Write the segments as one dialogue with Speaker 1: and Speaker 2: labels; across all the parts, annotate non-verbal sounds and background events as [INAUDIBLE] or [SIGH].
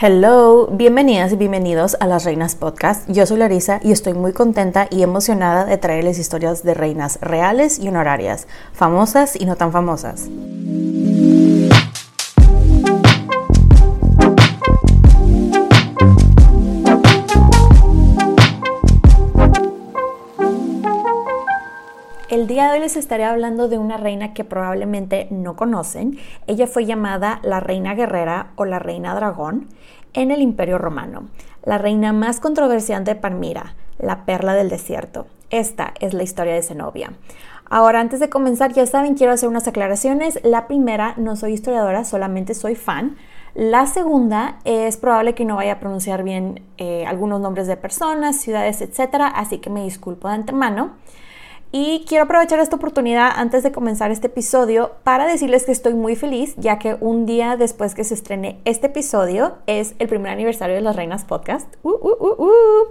Speaker 1: Hello, bienvenidas y bienvenidos a Las Reinas Podcast. Yo soy Larisa y estoy muy contenta y emocionada de traerles historias de reinas reales y honorarias, famosas y no tan famosas. El día de hoy les estaré hablando de una reina que probablemente no conocen. Ella fue llamada la reina guerrera o la reina dragón en el Imperio Romano, la reina más controversial de Palmira, la perla del desierto. Esta es la historia de Zenobia. Ahora, antes de comenzar, ya saben, quiero hacer unas aclaraciones. La primera, no soy historiadora, solamente soy fan. La segunda, es probable que no vaya a pronunciar bien eh, algunos nombres de personas, ciudades, etcétera, así que me disculpo de antemano. Y quiero aprovechar esta oportunidad antes de comenzar este episodio para decirles que estoy muy feliz ya que un día después que se estrene este episodio es el primer aniversario de las Reinas Podcast. Uh, uh, uh,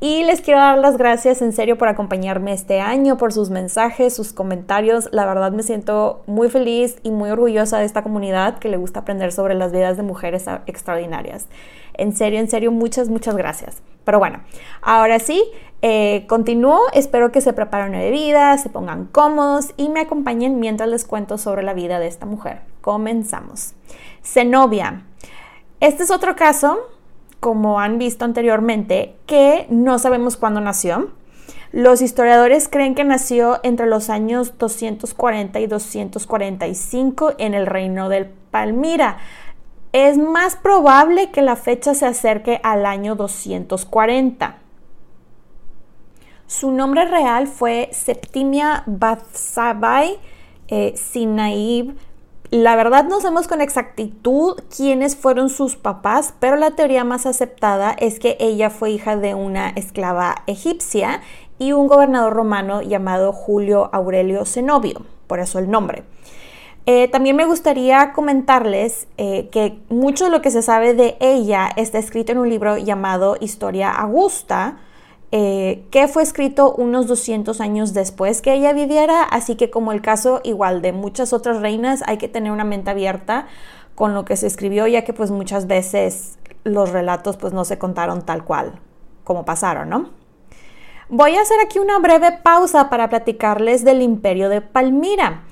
Speaker 1: y les quiero dar las gracias en serio por acompañarme este año, por sus mensajes, sus comentarios. La verdad me siento muy feliz y muy orgullosa de esta comunidad que le gusta aprender sobre las vidas de mujeres extraordinarias. En serio, en serio, muchas, muchas gracias. Pero bueno, ahora sí, eh, continúo. Espero que se preparen una bebida, se pongan cómodos y me acompañen mientras les cuento sobre la vida de esta mujer. Comenzamos. Zenobia. Este es otro caso, como han visto anteriormente, que no sabemos cuándo nació. Los historiadores creen que nació entre los años 240 y 245 en el reino del Palmira es más probable que la fecha se acerque al año 240. Su nombre real fue Septimia Bathsabai eh, Sinaib. La verdad no sabemos con exactitud quiénes fueron sus papás, pero la teoría más aceptada es que ella fue hija de una esclava egipcia y un gobernador romano llamado Julio Aurelio Zenobio, por eso el nombre. Eh, también me gustaría comentarles eh, que mucho de lo que se sabe de ella está escrito en un libro llamado Historia Augusta, eh, que fue escrito unos 200 años después que ella viviera, así que como el caso igual de muchas otras reinas, hay que tener una mente abierta con lo que se escribió, ya que pues muchas veces los relatos pues no se contaron tal cual como pasaron, ¿no? Voy a hacer aquí una breve pausa para platicarles del imperio de Palmira.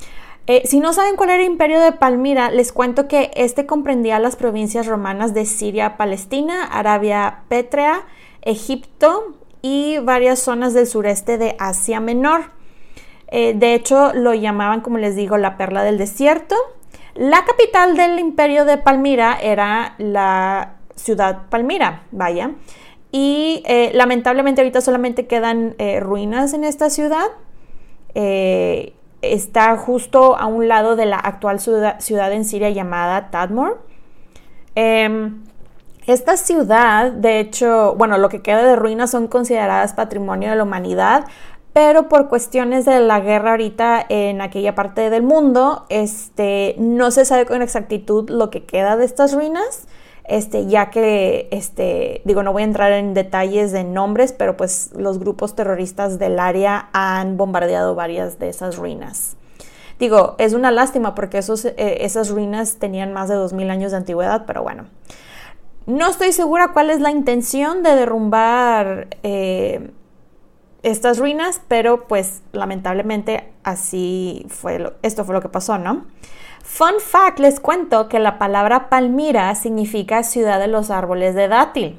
Speaker 1: Eh, si no saben cuál era el imperio de Palmira, les cuento que este comprendía las provincias romanas de Siria, Palestina, Arabia Pétrea, Egipto y varias zonas del sureste de Asia Menor. Eh, de hecho, lo llamaban, como les digo, la perla del desierto. La capital del imperio de Palmira era la ciudad Palmira, vaya. Y eh, lamentablemente ahorita solamente quedan ruinas en esta ciudad está justo a un lado de la actual ciudad, en Siria llamada Tadmor. Esta ciudad, de hecho, bueno, lo que queda de ruinas son consideradas patrimonio de la humanidad, pero por cuestiones de la guerra ahorita en aquella parte del mundo, este, no se sabe con exactitud lo que queda de estas ruinas. Este, ya que, este, digo, no voy a entrar en detalles de nombres, pero pues los grupos terroristas del área han bombardeado varias de esas ruinas. Digo, es una lástima porque esos, eh, esas ruinas tenían más de 2.000 años de antigüedad, pero bueno. No estoy segura cuál es la intención de derrumbar eh, estas ruinas, pero pues lamentablemente así fue, esto fue lo que pasó, ¿no? Fun fact, les cuento que la palabra Palmira significa ciudad de los árboles de dátil.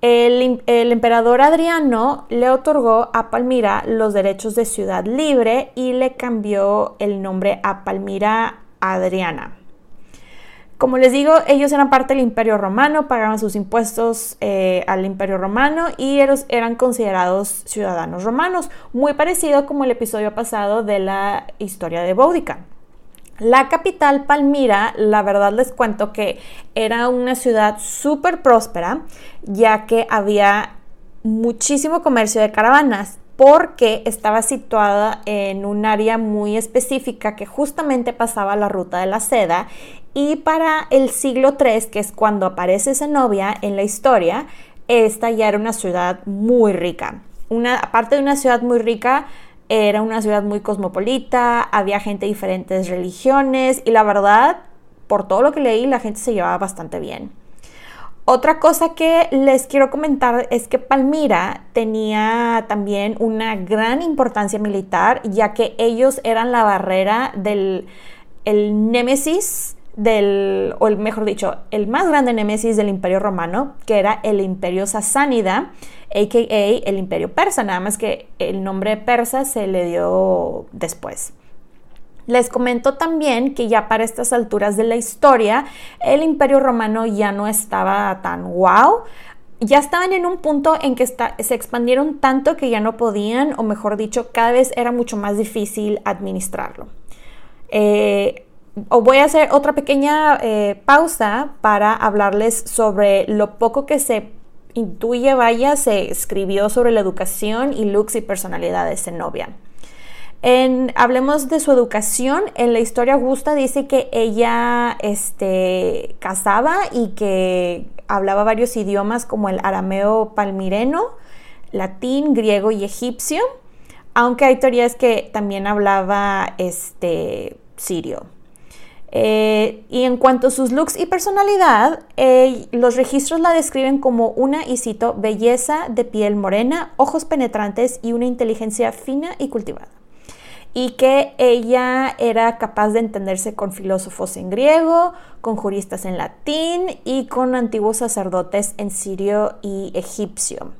Speaker 1: El, emperador Adriano le otorgó a Palmira los derechos de ciudad libre y le cambió el nombre a Palmira Adriana. Como les digo, ellos eran parte del Imperio Romano, pagaban sus impuestos eh, al Imperio Romano y eran considerados ciudadanos romanos, muy parecido como el episodio pasado de la historia de Boudica. La capital, Palmira, la verdad les cuento que era una ciudad súper próspera, ya que había muchísimo comercio de caravanas porque estaba situada en un área muy específica que justamente pasaba la ruta de la seda y para el siglo III, que es cuando aparece Zenobia en la historia, esta ya era una ciudad muy rica. Una, aparte de una ciudad muy rica, era una ciudad muy cosmopolita, había gente de diferentes religiones y la verdad, por todo lo que leí, la gente se llevaba bastante bien. Otra cosa que les quiero comentar es que Palmira tenía también una gran importancia militar, ya que ellos eran la barrera del el némesis del, o el, mejor dicho, el más grande némesis del imperio romano, que era el imperio sasánida, a.k.a. el imperio persa, nada más que el nombre persa se le dio después. Les comento también que ya para estas alturas de la historia, el imperio romano ya no estaba tan wow, ya estaban en un punto en que se expandieron tanto que ya no podían, o mejor dicho, cada vez era mucho más difícil administrarlo. Eh, o voy a hacer otra pequeña eh, pausa para hablarles sobre lo poco que se intuye, vaya, se escribió sobre la educación y looks y personalidad de Zenobia. En, hablemos de su educación. En la historia Augusta dice que ella este, casaba y que hablaba varios idiomas como el arameo palmireno, latín, griego y egipcio, aunque hay teorías que también hablaba este, sirio. Eh, y en cuanto a sus looks y personalidad, eh, los registros la describen como una, y cito, belleza de piel morena, ojos penetrantes y una inteligencia fina y cultivada. Y que ella era capaz de entenderse con filósofos en griego, con juristas en latín y con antiguos sacerdotes en sirio y egipcio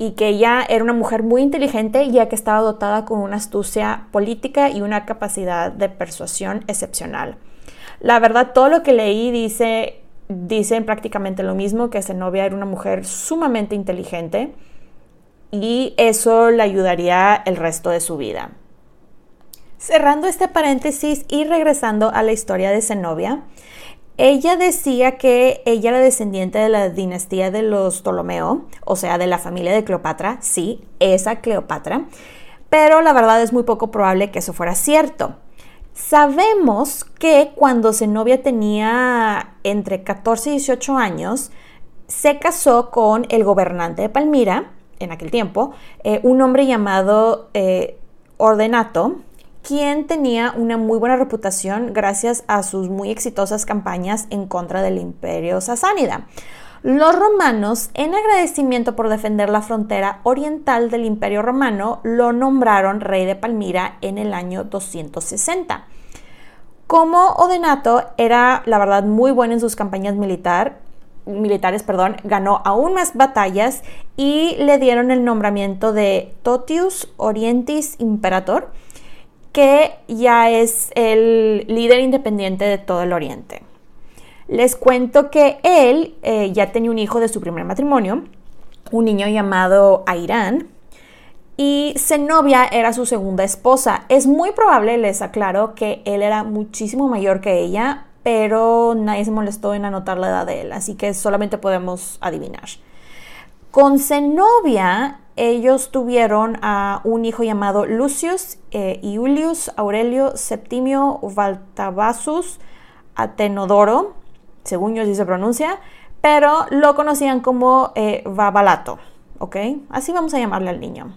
Speaker 1: y que ella era una mujer muy inteligente ya que estaba dotada con una astucia política y una capacidad de persuasión excepcional. La verdad, todo lo que leí dice, dicen prácticamente lo mismo, que Zenobia era una mujer sumamente inteligente y eso le ayudaría el resto de su vida. Cerrando este paréntesis y regresando a la historia de Zenobia, ella decía que ella era descendiente de la dinastía de los Ptolomeo, o sea, de la familia de Cleopatra, sí, esa Cleopatra, pero la verdad es muy poco probable que eso fuera cierto. Sabemos que cuando Zenobia tenía entre 14 y 18 años, se casó con el gobernante de Palmira, en aquel tiempo, eh, un hombre llamado eh, Ordenato, quien tenía una muy buena reputación gracias a sus muy exitosas campañas en contra del imperio sasánida. Los romanos, en agradecimiento por defender la frontera oriental del imperio romano, lo nombraron rey de Palmira en el año 260. Como Odenato era, la verdad, muy bueno en sus campañas militar, militares, perdón, ganó aún más batallas y le dieron el nombramiento de Totius Orientis Imperator, que ya es el líder independiente de todo el Oriente. Les cuento que él eh, ya tenía un hijo de su primer matrimonio, un niño llamado Airán, y Zenobia era su segunda esposa. Es muy probable, les aclaro, que él era muchísimo mayor que ella, pero nadie se molestó en anotar la edad de él, así que solamente podemos adivinar. Con Zenobia, ellos tuvieron a un hijo llamado Lucius eh, Iulius Aurelio Septimio Valtabasus Atenodoro, según yo sí se pronuncia, pero lo conocían como eh, Babalato, ¿ok? Así vamos a llamarle al niño.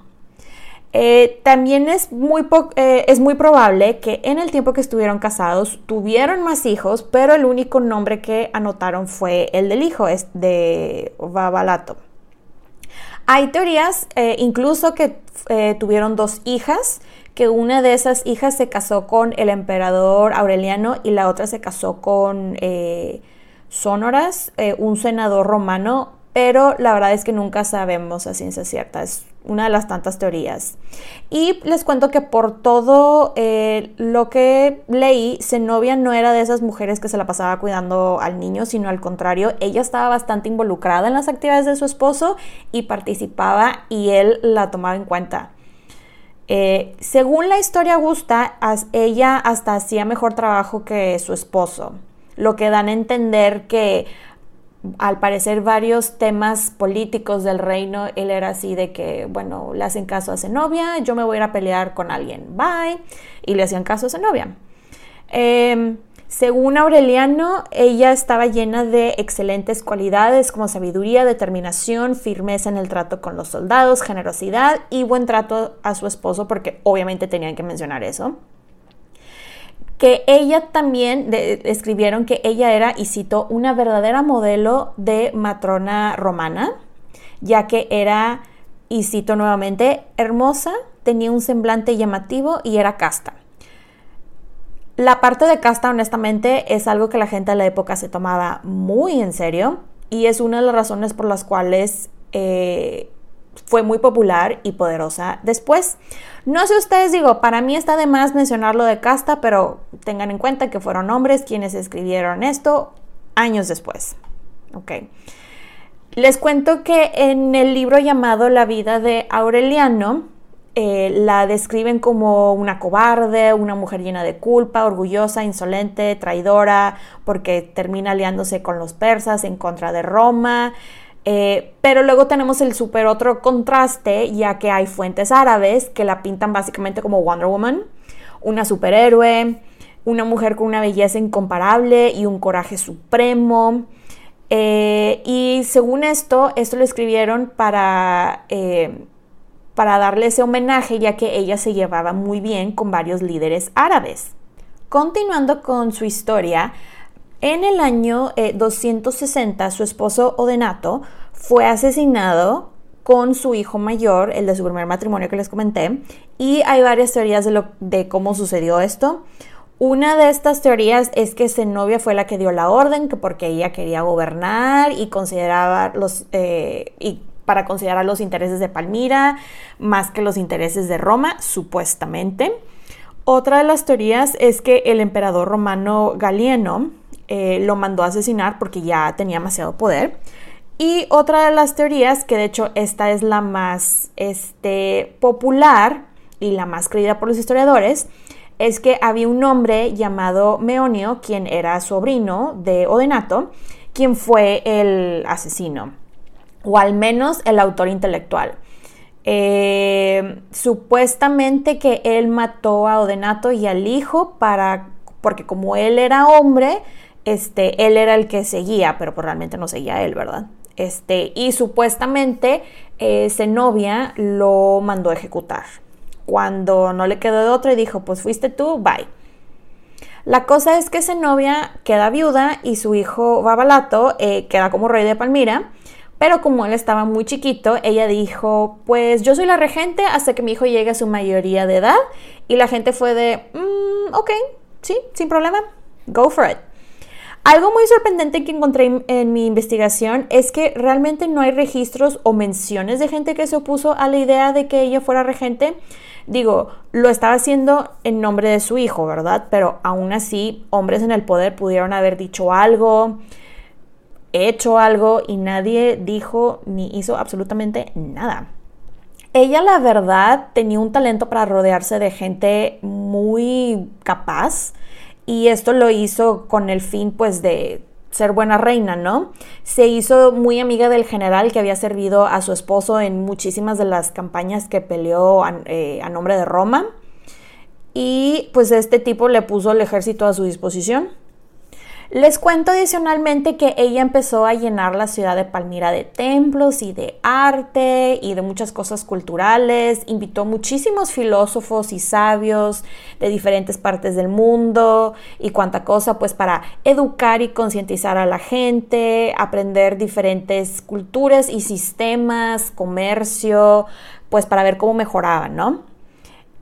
Speaker 1: Eh, también es muy, eh, es muy probable que en el tiempo que estuvieron casados tuvieron más hijos, pero el único nombre que anotaron fue el del hijo, es de Babalato. Hay teorías incluso que tuvieron dos hijas, que una de esas hijas se casó con el emperador Aureliano y la otra se casó con sonoras, eh, un senador romano, pero la verdad es que nunca sabemos a ciencia cierta, una de las tantas teorías. Y les cuento que por todo eh, lo que leí, Zenobia no era de esas mujeres que se la pasaba cuidando al niño, sino al contrario, ella estaba bastante involucrada en las actividades de su esposo y participaba y él la tomaba en cuenta. Eh, según la historia gusta, ella hasta hacía mejor trabajo que su esposo lo que dan a entender que al parecer varios temas políticos del reino, él era así de que, bueno, le hacen caso a Zenobia, yo me voy a ir a pelear con alguien, bye, y le hacían caso a Zenobia. Em, según Aureliano, ella estaba llena de excelentes cualidades como sabiduría, determinación, firmeza en el trato con los soldados, generosidad y buen trato a su esposo, porque obviamente tenían que mencionar eso que ella también escribieron que ella era, y cito, una verdadera modelo de matrona romana, ya que era, y cito nuevamente, hermosa, tenía un semblante llamativo y era casta. La parte de casta, honestamente, es algo que la gente de la época se tomaba muy en serio y es una de las razones por las cuales eh, fue muy popular y poderosa después. No sé ustedes, digo, para mí está de más mencionar lo de casta, pero tengan en cuenta que fueron hombres quienes escribieron esto años después. Ok. Les cuento que en el libro llamado La vida de Aureliano, eh, la describen como una cobarde, una mujer llena de culpa, orgullosa, insolente, traidora, porque termina aliándose con los persas en contra de Roma. Eh, pero luego tenemos el super otro contraste, ya que hay fuentes árabes que la pintan básicamente como Wonder Woman, una superhéroe, una mujer con una belleza incomparable y un coraje supremo. Eh, y según esto, esto lo escribieron para, eh, para darle ese homenaje, ya que ella se llevaba muy bien con varios líderes árabes. Continuando con su historia, en el año 260, eh, su esposo Odenato fue asesinado con su hijo mayor, el de su primer matrimonio que les comenté, y hay varias teorías de cómo sucedió esto. Una de estas teorías es que Zenobia fue la que dio la orden, que porque ella quería gobernar y consideraba los eh, y para considerar los intereses de Palmira más que los intereses de Roma, supuestamente. Otra de las teorías es que el emperador romano Galieno eh, lo mandó a asesinar porque ya tenía demasiado poder. Y otra de las teorías, que de hecho esta es la más este, popular y la más creída por los historiadores, es que había un hombre llamado Meonio, quien era sobrino de Odenato, quien fue el asesino, o al menos el autor intelectual. Eh, supuestamente que él mató a Odenato y al hijo para, porque como él era hombre, este, él era el que seguía, pero pues realmente no seguía él, ¿verdad? Este, y supuestamente Zenobia lo mandó a ejecutar. cuando no le quedó de otra y dijo, pues fuiste tú, bye. La cosa es que Zenobia queda viuda y su hijo Babalato eh, queda como rey de Palmira. Pero como él estaba muy chiquito, ella dijo, pues yo soy la regente hasta que mi hijo llegue a su mayoría de edad. Y la gente fue de, mm, ok, sí, sin problema, go for it. Algo muy sorprendente que encontré en mi investigación es que realmente no hay registros o menciones de gente que se opuso a la idea de que ella fuera regente. Digo, lo estaba haciendo en nombre de su hijo, ¿verdad? Pero aún así, hombres en el poder pudieron haber dicho algo, hecho algo y nadie dijo ni hizo absolutamente nada. Ella la verdad tenía un talento para rodearse de gente muy capaz y esto lo hizo con el fin pues de ser buena reina, ¿no? Se hizo muy amiga del general que había servido a su esposo en muchísimas de las campañas que peleó a, eh, a nombre de Roma. Y pues este tipo le puso el ejército a su disposición. Les cuento adicionalmente que ella empezó a llenar la ciudad de Palmira de templos y de arte y de muchas cosas culturales. Invitó muchísimos filósofos y sabios de diferentes partes del mundo y cuánta cosa pues para educar y concientizar a la gente, aprender diferentes culturas y sistemas, comercio, pues para ver cómo mejoraban, ¿no?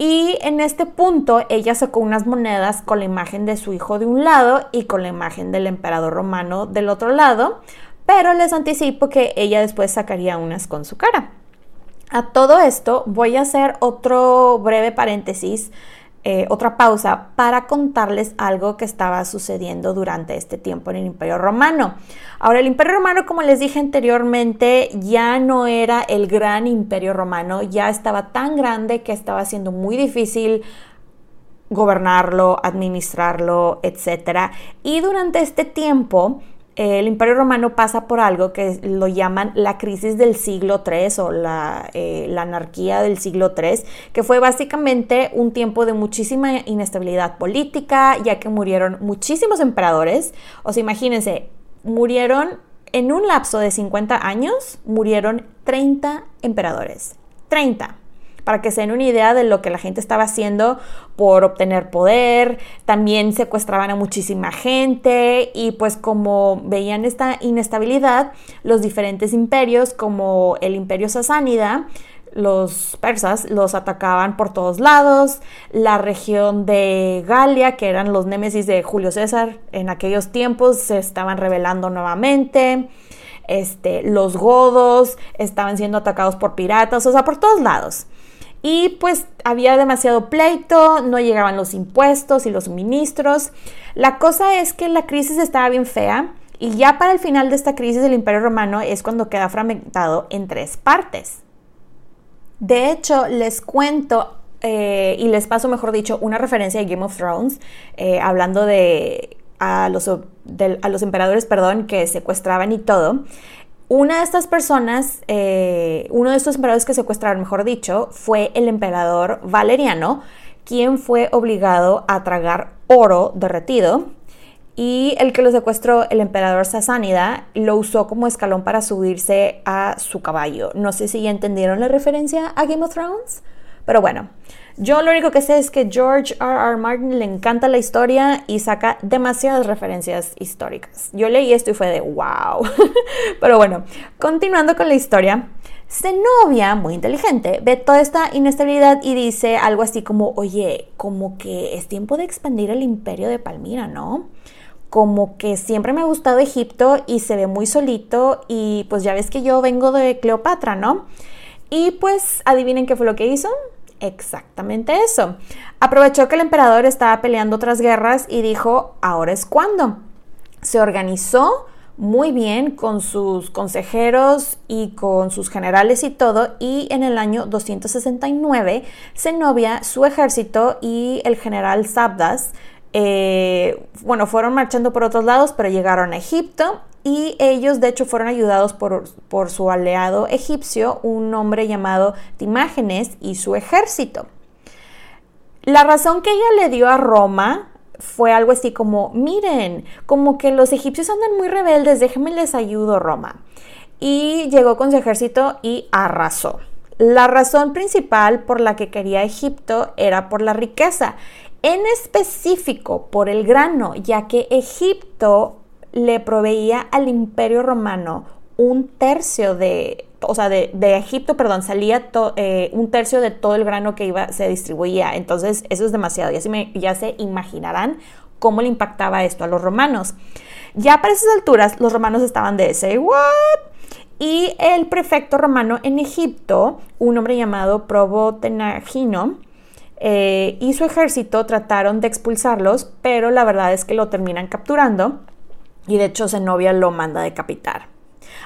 Speaker 1: Y en este punto ella sacó unas monedas con la imagen de su hijo de un lado y con la imagen del emperador romano del otro lado, pero les anticipo que ella después sacaría unas con su cara. A todo esto voy a hacer otro breve paréntesis eh, otra pausa para contarles algo que estaba sucediendo durante este tiempo en el Imperio Romano. Ahora, el Imperio Romano, como les dije anteriormente, ya no era el gran Imperio Romano, ya estaba tan grande que estaba siendo muy difícil gobernarlo, administrarlo, etc. Y durante este tiempo, el Imperio Romano pasa por algo que lo llaman la crisis del siglo III o eh, la, anarquía del siglo III, que fue básicamente un tiempo de muchísima inestabilidad política, ya que murieron muchísimos emperadores. O sea, imagínense, murieron en un lapso de 50 años, murieron 30 emperadores. 30 para que se den una idea de lo que la gente estaba haciendo por obtener poder. También secuestraban a muchísima gente y pues como veían esta inestabilidad, los diferentes imperios como el imperio sasánida, los persas los atacaban por todos lados, la región de Galia, que eran los némesis de Julio César en aquellos tiempos, se estaban rebelando nuevamente. Este, los godos estaban siendo atacados por piratas, o sea, por todos lados. Y pues había demasiado pleito, no llegaban los impuestos y los suministros. La cosa es que la crisis estaba bien fea y ya para el final de esta crisis el Imperio Romano es cuando queda fragmentado en tres partes. De hecho, les cuento eh, y les paso, mejor dicho, una referencia de Game of Thrones, eh, hablando de a los, emperadores, perdón, que secuestraban y todo. Una de estas personas, eh, uno de estos emperadores que secuestraron, mejor dicho, fue el emperador Valeriano, quien fue obligado a tragar oro derretido. Y el que lo secuestró, el emperador Sasánida, lo usó como escalón para subirse a su caballo. No sé si ya entendieron la referencia a Game of Thrones, pero bueno, yo lo único que sé es que George R. R. Martin le encanta la historia y saca demasiadas referencias históricas. Yo leí esto y fue de wow. [LAUGHS] Pero bueno, continuando con la historia. Zenobia, muy inteligente, ve toda esta inestabilidad y dice algo así como, oye, como que es tiempo de expandir el imperio de Palmira, ¿no? Como que siempre me ha gustado Egipto y se ve muy solito y pues ya ves que yo vengo de Cleopatra, ¿no? Y pues adivinen qué fue lo que hizo exactamente eso. Aprovechó que el emperador estaba peleando otras guerras y dijo, ahora es cuando. Se organizó muy bien con sus consejeros y con sus generales y todo, y en el año 269 Zenobia, su ejército y el general Sabdas, eh, bueno, fueron marchando por otros lados, pero llegaron a Egipto y ellos de hecho fueron ayudados por, su aliado egipcio, un hombre llamado Timágenes y su ejército. La razón que ella le dio a Roma fue algo así como, miren, como que los egipcios andan muy rebeldes, déjenme les ayudo Roma. Y llegó con su ejército y arrasó. La razón principal por la que quería Egipto era por la riqueza, en específico por el grano, ya que Egipto le proveía al imperio romano un tercio de, o sea, de, Egipto, perdón, salía eh, un tercio de todo el grano que iba, se distribuía. Entonces, eso es demasiado. Ya se, imaginarán cómo le impactaba esto a los romanos. Ya para esas alturas, los romanos estaban de ese, ¿what? Y el prefecto romano en Egipto, un hombre llamado Probotenagino, eh, y su ejército trataron de expulsarlos, pero la verdad es que lo terminan capturando y de hecho Zenobia lo manda a decapitar.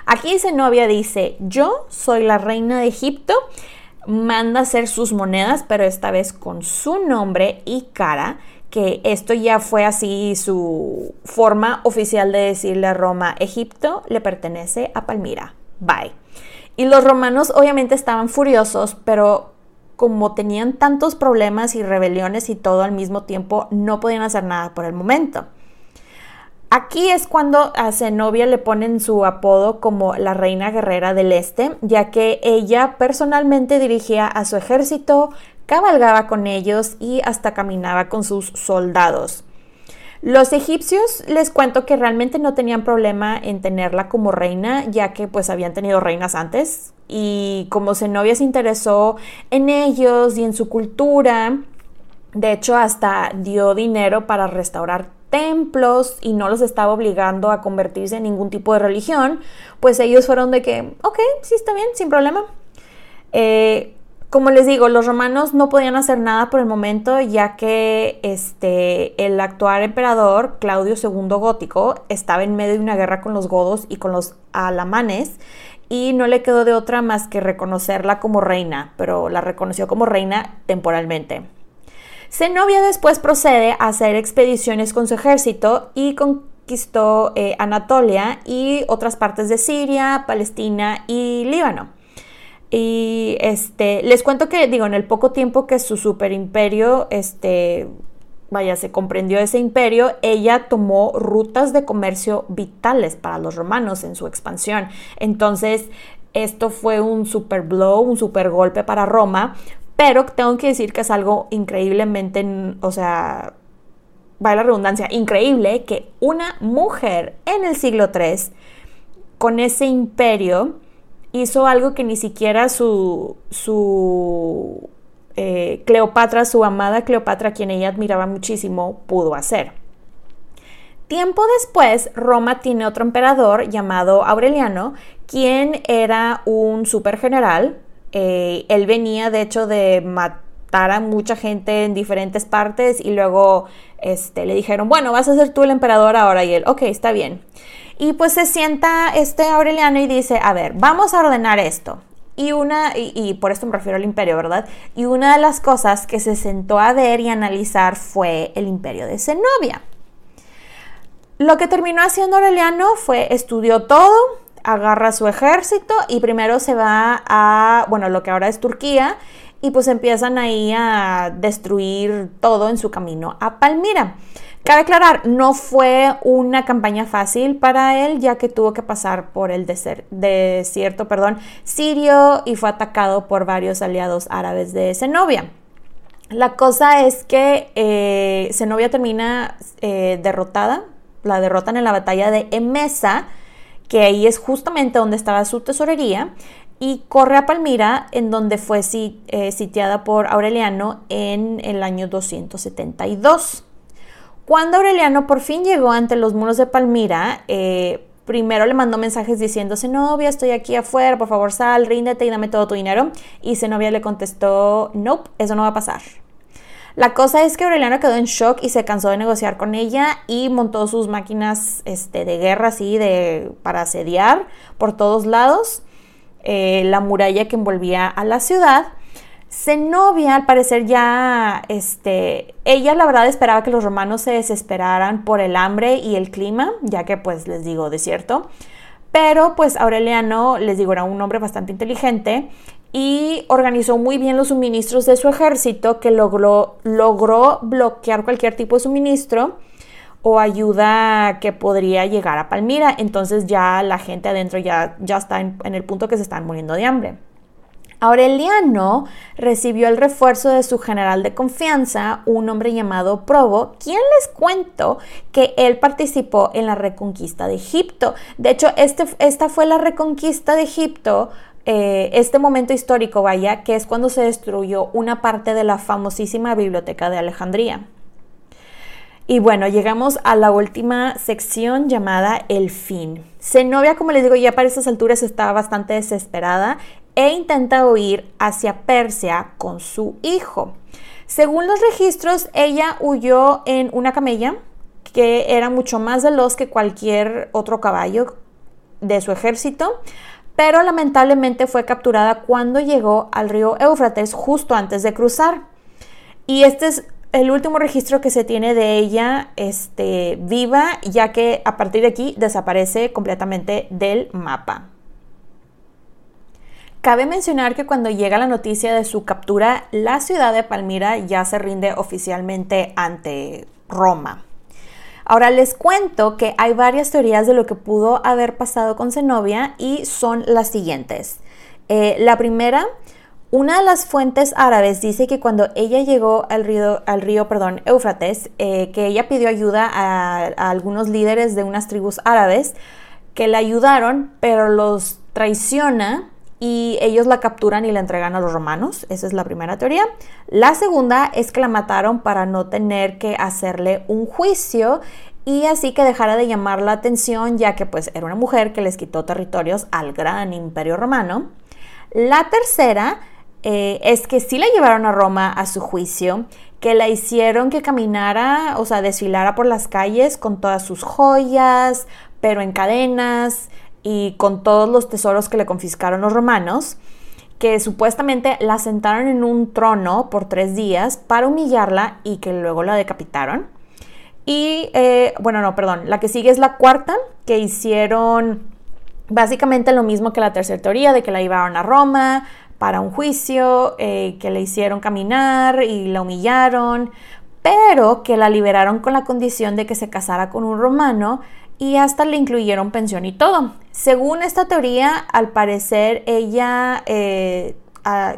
Speaker 1: Aquí Zenobia dice, yo soy la reina de Egipto, manda hacer sus monedas, pero esta vez con su nombre y cara, que esto ya fue así su forma oficial de decirle a Roma, Egipto le pertenece a Palmira. Bye. Y los romanos obviamente estaban furiosos, pero como tenían tantos problemas y rebeliones y todo al mismo tiempo, no podían hacer nada por el momento. Aquí es cuando a Zenobia le ponen su apodo como la reina guerrera del este, ya que ella personalmente dirigía a su ejército, cabalgaba con ellos y hasta caminaba con sus soldados. Los egipcios les cuento que realmente no tenían problema en tenerla como reina, ya que pues habían tenido reinas antes y como Zenobia se interesó en ellos y en su cultura, de hecho hasta dio dinero para restaurar templos y no los estaba obligando a convertirse en ningún tipo de religión, pues ellos fueron de que, ok, sí está bien, sin problema. Eh, como les digo, los romanos no podían hacer nada por el momento, ya que este, el actual emperador, Claudio II Gótico, estaba en medio de una guerra con los godos y con los alamanes, y no le quedó de otra más que reconocerla como reina, pero la reconoció como reina temporalmente. Zenobia después procede a hacer expediciones con su ejército y conquistó eh, Anatolia y otras partes de Siria, Palestina y Líbano. Y este, les cuento que, digo, en el poco tiempo que su superimperio, este, vaya, se comprendió ese imperio, ella tomó rutas de comercio vitales para los romanos en su expansión. Entonces, esto fue un super blow, un super golpe para Roma, pero tengo que decir que es algo increíblemente, o sea, vaya la redundancia, increíble que una mujer en el siglo III, con ese imperio, hizo algo que ni siquiera su, su eh, Cleopatra, su amada Cleopatra, quien ella admiraba muchísimo, pudo hacer. Tiempo después, Roma tiene otro emperador llamado Aureliano, quien era un supergeneral. Eh, él venía, de hecho, de matar a mucha gente en diferentes partes y luego este, le dijeron, bueno, vas a ser tú el emperador ahora. Y él, ok, está bien. Y pues se sienta este Aureliano y dice, a ver, vamos a ordenar esto. Y una, y, por esto me refiero al imperio, ¿verdad? Y una de las cosas que se sentó a ver y analizar fue el imperio de Zenobia. Lo que terminó haciendo Aureliano fue estudió todo, agarra su ejército y primero se va a, bueno, lo que ahora es Turquía, y pues empiezan ahí a destruir todo en su camino a Palmira. Cabe aclarar, no fue una campaña fácil para él, ya que tuvo que pasar por el desierto perdón, sirio y fue atacado por varios aliados árabes de Zenobia. La cosa es que eh, Zenobia termina eh, derrotada, la derrotan en la batalla de Emesa, que ahí es justamente donde estaba su tesorería, y corre a Palmira, en donde fue eh, sitiada por Aureliano en el año 272. Cuando Aureliano por fin llegó ante los muros de Palmira, eh, primero le mandó mensajes diciendo, Zenobia, estoy aquí afuera, por favor sal, ríndete y dame todo tu dinero. Y Zenobia le contestó, nope, eso no va a pasar. La cosa es que Aureliano quedó en shock y se cansó de negociar con ella y montó sus máquinas este, de guerra así de, para asediar por todos lados eh, la muralla que envolvía a la ciudad. Zenobia, al parecer ya, este, ella la verdad esperaba que los romanos se desesperaran por el hambre y el clima, ya que pues les digo, desierto. Pero pues Aureliano, les digo, era un hombre bastante inteligente y organizó muy bien los suministros de su ejército que logró, logró bloquear cualquier tipo de suministro o ayuda que podría llegar a Palmira. Entonces ya la gente adentro ya, ya está en el punto que se están muriendo de hambre. Aureliano recibió el refuerzo de su general de confianza, un hombre llamado Probo, quien les cuento que él participó en la reconquista de Egipto. De hecho, este, esta fue la reconquista de Egipto eh, este momento histórico, vaya, que es cuando se destruyó una parte de la famosísima biblioteca de Alejandría. Y bueno, llegamos a la última sección llamada El fin. Zenobia, como les digo, ya para esas alturas estaba bastante desesperada e intenta huir hacia Persia con su hijo. Según los registros, ella huyó en una camella que era mucho más veloz que cualquier otro caballo de su ejército, pero lamentablemente fue capturada cuando llegó al río Éufrates justo antes de cruzar. Y este es el último registro que se tiene de ella este, viva, ya que a partir de aquí desaparece completamente del mapa. Cabe mencionar que cuando llega la noticia de su captura, la ciudad de Palmira ya se rinde oficialmente ante Roma. Ahora les cuento que hay varias teorías de lo que pudo haber pasado con Zenobia y son las siguientes. Eh, la primera, una de las fuentes árabes dice que cuando ella llegó al río, al río perdón, Éufrates, eh, que ella pidió ayuda a, a algunos líderes de unas tribus árabes que la ayudaron, pero los traiciona y ellos la capturan y la entregan a los romanos. Esa es la primera teoría. La segunda es que la mataron para no tener que hacerle un juicio y así que dejara de llamar la atención ya que pues era una mujer que les quitó territorios al gran imperio romano. La tercera eh, es que sí la llevaron a Roma a su juicio, que la hicieron que caminara, o sea, desfilara por las calles con todas sus joyas, pero en cadenas, y con todos los tesoros que le confiscaron los romanos, que supuestamente la sentaron en un trono por tres días para humillarla y que luego la decapitaron. Y, eh, bueno, no, perdón, la que sigue es la cuarta, que hicieron básicamente lo mismo que la tercera teoría, de que la llevaron a Roma para un juicio, eh, que le hicieron caminar y la humillaron, pero que la liberaron con la condición de que se casara con un romano y hasta le incluyeron pensión y todo. Según esta teoría, al parecer ella eh,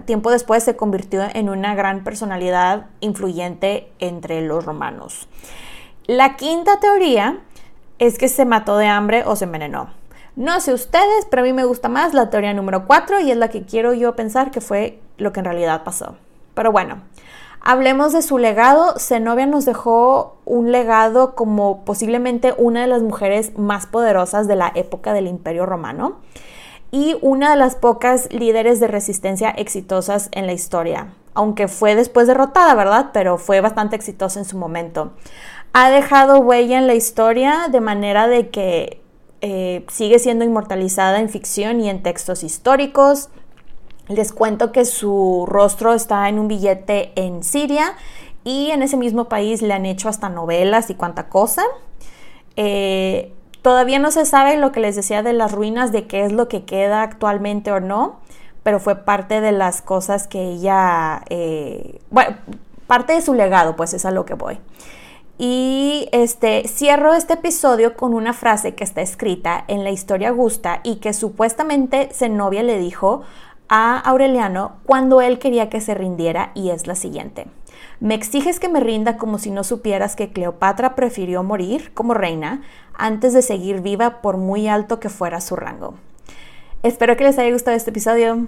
Speaker 1: tiempo después se convirtió en una gran personalidad influyente entre los romanos. La quinta teoría es que se mató de hambre o se envenenó. No sé ustedes, pero a mí me gusta más la teoría número 4 y es la que quiero yo pensar que fue lo que en realidad pasó. Pero bueno, Hablemos de su legado. Zenobia nos dejó un legado como posiblemente una de las mujeres más poderosas de la época del Imperio Romano y una de las pocas líderes de resistencia exitosas en la historia, aunque fue después derrotada, ¿verdad? Pero fue bastante exitosa en su momento. Ha dejado huella en la historia de manera de que eh, sigue siendo inmortalizada en ficción y en textos históricos, les cuento que su rostro está en un billete en Siria y en ese mismo país le han hecho hasta novelas y cuanta cosa. Eh, todavía no se sabe lo que les decía de las ruinas, de qué es lo que queda actualmente o no, pero fue parte de las cosas que ella, eh, bueno, parte de su legado, pues es a lo que voy. Y este, cierro este episodio con una frase que está escrita en la historia Augusta y que supuestamente Zenobia le dijo a Aureliano cuando él quería que se rindiera y es la siguiente. Me exiges que me rinda como si no supieras que Cleopatra prefirió morir como reina antes de seguir viva por muy alto que fuera su rango. Espero que les haya gustado este episodio.